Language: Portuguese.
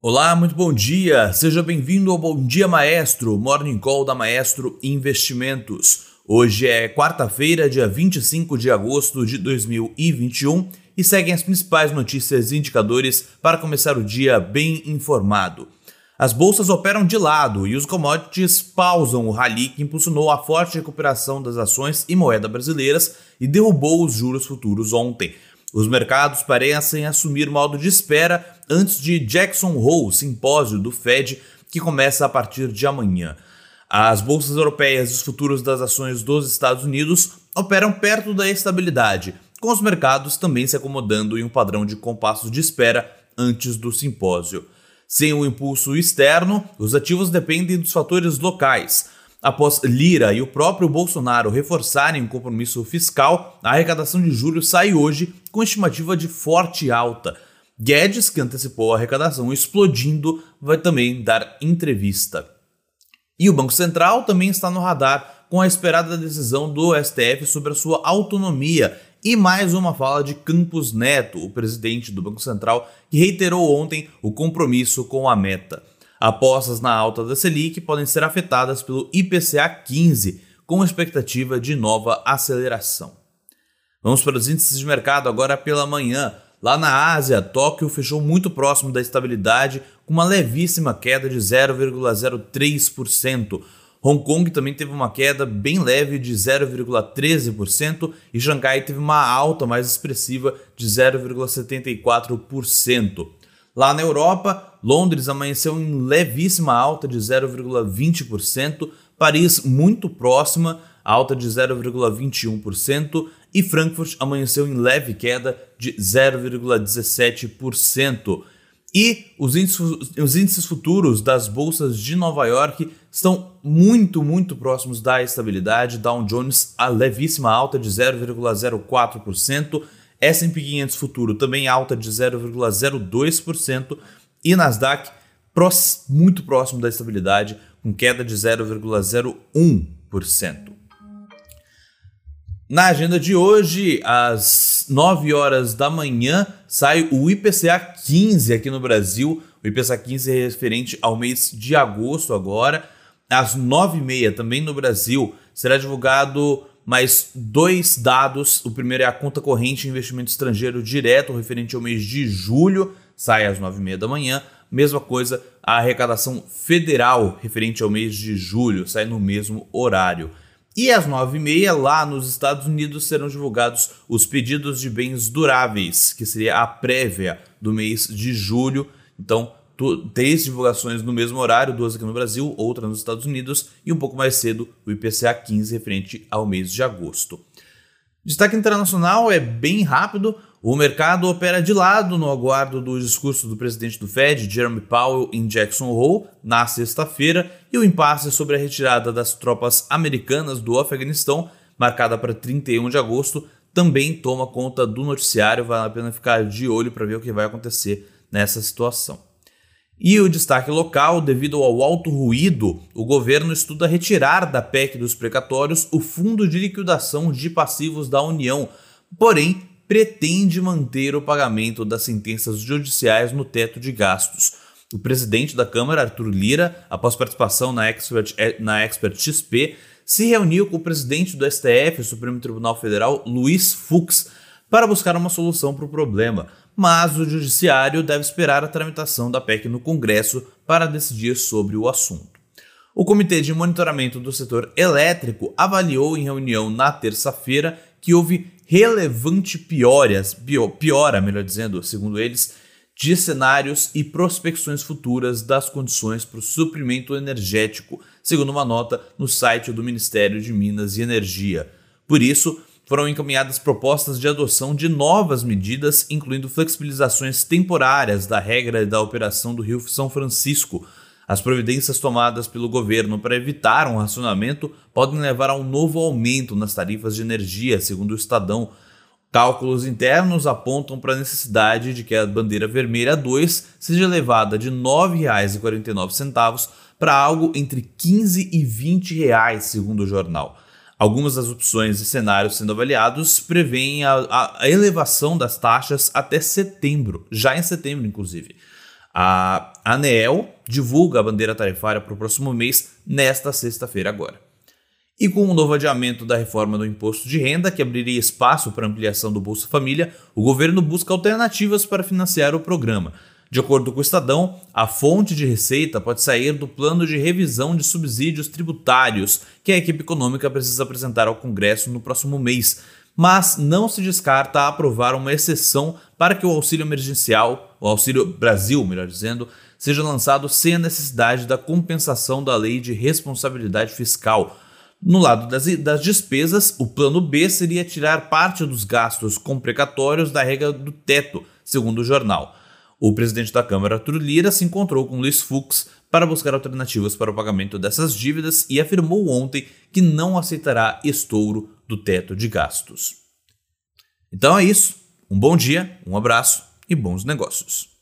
Olá, muito bom dia. Seja bem-vindo ao Bom Dia Maestro, Morning Call da Maestro Investimentos. Hoje é quarta-feira, dia 25 de agosto de 2021 e seguem as principais notícias e indicadores para começar o dia bem informado. As bolsas operam de lado e os commodities pausam o rally que impulsionou a forte recuperação das ações e moeda brasileiras e derrubou os juros futuros ontem. Os mercados parecem assumir modo de espera antes de Jackson Hole, simpósio do Fed, que começa a partir de amanhã. As bolsas europeias e os futuros das ações dos Estados Unidos operam perto da estabilidade, com os mercados também se acomodando em um padrão de compasso de espera antes do simpósio. Sem o impulso externo, os ativos dependem dos fatores locais. Após Lira e o próprio Bolsonaro reforçarem o compromisso fiscal, a arrecadação de julho sai hoje com estimativa de forte alta. Guedes, que antecipou a arrecadação explodindo, vai também dar entrevista. E o Banco Central também está no radar com a esperada decisão do STF sobre a sua autonomia e mais uma fala de Campos Neto, o presidente do Banco Central, que reiterou ontem o compromisso com a meta. Apostas na alta da Selic podem ser afetadas pelo IPCA 15, com expectativa de nova aceleração. Vamos para os índices de mercado agora pela manhã. Lá na Ásia, Tóquio fechou muito próximo da estabilidade, com uma levíssima queda de 0,03%. Hong Kong também teve uma queda bem leve de 0,13% e Xangai teve uma alta mais expressiva de 0,74%. Lá na Europa, Londres amanheceu em levíssima alta de 0,20%, Paris muito próxima, alta de 0,21%, e Frankfurt amanheceu em leve queda de 0,17%. E os índices, os índices futuros das bolsas de Nova York estão muito, muito próximos da estabilidade. Dow Jones a levíssima alta de 0,04%, S&P 500 futuro também alta de 0,02% e Nasdaq muito próximo da estabilidade com queda de 0,01%. Na agenda de hoje, às 9 horas da manhã, sai o IPCA 15 aqui no Brasil. O IPCA 15 é referente ao mês de agosto agora. Às 9h30, também no Brasil, será divulgado mais dois dados. O primeiro é a conta corrente investimento estrangeiro direto, referente ao mês de julho, sai às 9h30 da manhã. Mesma coisa, a arrecadação federal, referente ao mês de julho, sai no mesmo horário. E às 9h30, lá nos Estados Unidos, serão divulgados os pedidos de bens duráveis, que seria a prévia do mês de julho. Então, três divulgações no mesmo horário, duas aqui no Brasil, outra nos Estados Unidos, e um pouco mais cedo o IPCA 15 referente ao mês de agosto. Destaque internacional é bem rápido. O mercado opera de lado no aguardo do discurso do presidente do Fed, Jeremy Powell, em Jackson Hole, na sexta-feira, e o impasse sobre a retirada das tropas americanas do Afeganistão, marcada para 31 de agosto, também toma conta do noticiário. Vale a pena ficar de olho para ver o que vai acontecer nessa situação. E o destaque local, devido ao alto ruído, o governo estuda retirar da PEC dos precatórios o Fundo de Liquidação de Passivos da União, porém pretende manter o pagamento das sentenças judiciais no teto de gastos. O presidente da Câmara, Arthur Lira, após participação na Expert, eh, na Expert XP, se reuniu com o presidente do STF, Supremo Tribunal Federal, Luiz Fux, para buscar uma solução para o problema, mas o Judiciário deve esperar a tramitação da PEC no Congresso para decidir sobre o assunto. O Comitê de Monitoramento do Setor Elétrico avaliou em reunião na terça-feira que houve relevante piorias, piora, melhor dizendo, segundo eles, de cenários e prospecções futuras das condições para o suprimento energético, segundo uma nota no site do Ministério de Minas e Energia. Por isso, foram encaminhadas propostas de adoção de novas medidas, incluindo flexibilizações temporárias da regra da operação do Rio São Francisco, as providências tomadas pelo governo para evitar um racionamento podem levar a um novo aumento nas tarifas de energia, segundo o Estadão. Cálculos internos apontam para a necessidade de que a bandeira vermelha 2 seja elevada de R$ 9,49 para algo entre R$ 15 e 20 reais, segundo o jornal. Algumas das opções e cenários sendo avaliados prevêem a, a, elevação das taxas até setembro, já em setembro, inclusive. A ANEEL divulga a bandeira tarifária para o próximo mês, nesta sexta-feira agora. E com o novo adiamento da reforma do imposto de renda, que abriria espaço para ampliação do Bolsa Família, o governo busca alternativas para financiar o programa. De acordo com o Estadão, a fonte de receita pode sair do plano de revisão de subsídios tributários que a equipe econômica precisa apresentar ao Congresso no próximo mês, mas não se descarta aprovar uma exceção para que o auxílio emergencial, o Auxílio Brasil, melhor dizendo, seja lançado sem a necessidade da compensação da lei de responsabilidade fiscal. No lado das, das, despesas, o plano B seria tirar parte dos gastos com precatórios da regra do teto, segundo o jornal. O presidente da Câmara, Arthur Lira, se encontrou com Luiz Fux para buscar alternativas para o pagamento dessas dívidas e afirmou ontem que não aceitará estouro do teto de gastos. Então é isso. Um bom dia, um abraço e bons negócios.